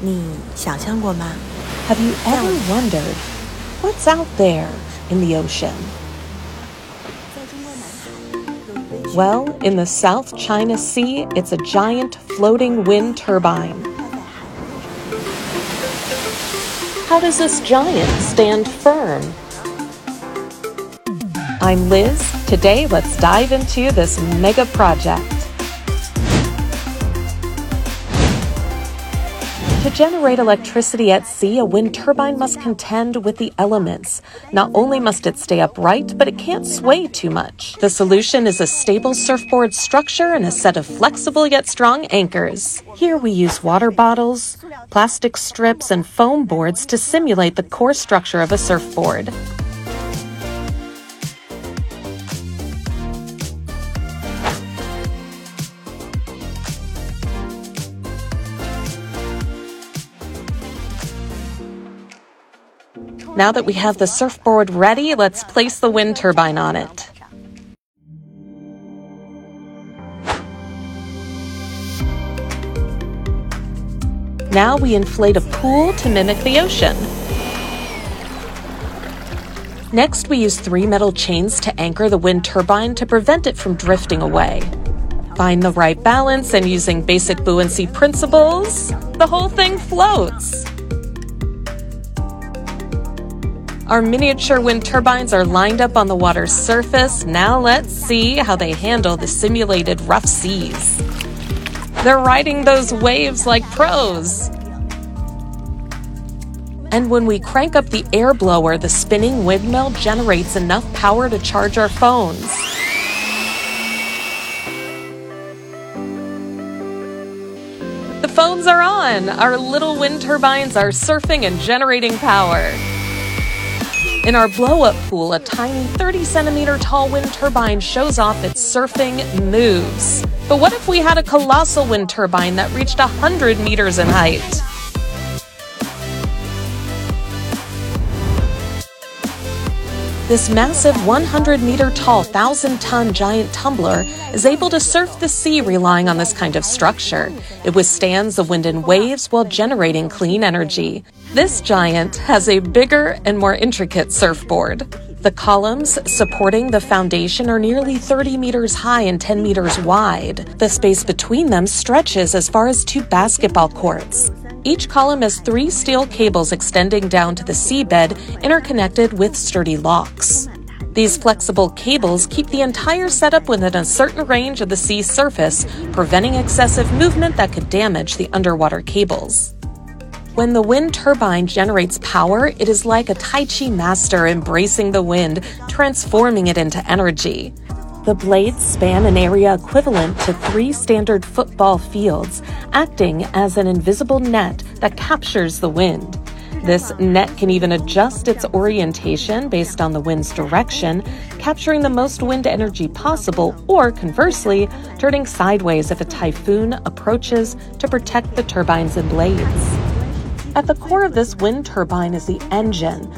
你想象过吗？ Have you ever wondered what's out there in the ocean? 在中国南海有一位 Well, in the South China Sea, it's a giant floating wind turbine. 漂在海面上 How does this giant stand firm? I'm Liz. Today, let's dive into this mega project. Generate electricity at sea, a wind turbine must contend with the elements. Not only must it stay upright, but it can't sway too much. The solution is a stable surfboard structure and a set of flexible yet strong anchors. Here we use water bottles, plastic strips, and foam boards to simulate the core structure of a surfboard. Now that we have the surfboard ready, let's place the wind turbine on it. Now we inflate a pool to mimic the ocean. Next, we use three metal chains to anchor the wind turbine to prevent it from drifting away. Find the right balance and using basic buoyancy principles, the whole thing floats. Our miniature wind turbines are lined up on the water's surface. Now let's see how they handle the simulated rough seas. They're riding those waves like pros. And when we crank up the air blower, the spinning windmill generates enough power to charge our phones. The phones are on! Our little wind turbines are surfing and generating power. In our blow up pool, a tiny 30 centimeter tall wind turbine shows off its surfing moves. But what if we had a colossal wind turbine that reached 100 meters in height? This massive 100 meter tall, 1,000 ton giant tumbler is able to surf the sea relying on this kind of structure. It withstands the wind and waves while generating clean energy. This giant has a bigger and more intricate surfboard. The columns supporting the foundation are nearly 30 meters high and 10 meters wide. The space between them stretches as far as two basketball courts. Each column has three steel cables extending down to the seabed, interconnected with sturdy locks. These flexible cables keep the entire setup within a certain range of the sea surface, preventing excessive movement that could damage the underwater cables. When the wind turbine generates power, it is like a Tai Chi master embracing the wind, transforming it into energy. The blades span an area equivalent to three standard football fields, acting as an invisible net that captures the wind. This net can even adjust its orientation based on the wind's direction, capturing the most wind energy possible, or conversely, turning sideways if a typhoon approaches to protect the turbines and blades. At the core of this wind turbine is the engine.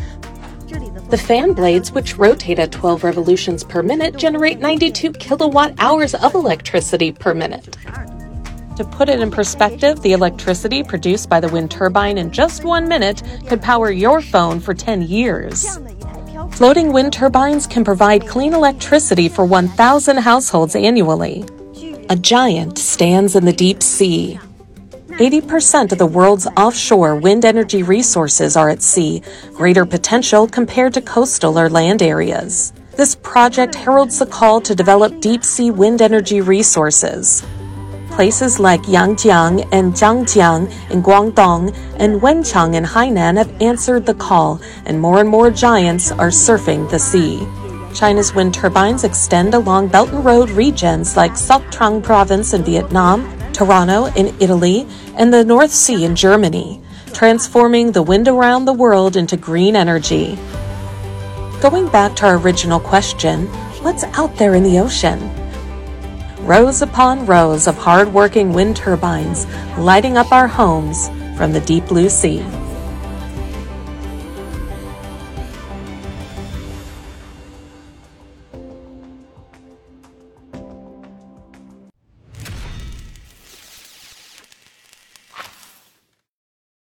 The fan blades, which rotate at 12 revolutions per minute, generate 92 kilowatt hours of electricity per minute. To put it in perspective, the electricity produced by the wind turbine in just one minute could power your phone for 10 years. Floating wind turbines can provide clean electricity for 1,000 households annually. A giant stands in the deep sea. 80% of the world's offshore wind energy resources are at sea, greater potential compared to coastal or land areas. This project heralds the call to develop deep sea wind energy resources. Places like Yangjiang and Zhanjiang in Guangdong and Wenchang in Hainan have answered the call, and more and more giants are surfing the sea. China's wind turbines extend along Belt and Road regions like Soc Trang Province in Vietnam, Taranto in Italy, and the North Sea in Germany, transforming the wind around the world into green energy. Going back to our original question, what's out there in the ocean? Rows upon rows of hard-working wind turbines lighting up our homes from the deep blue sea.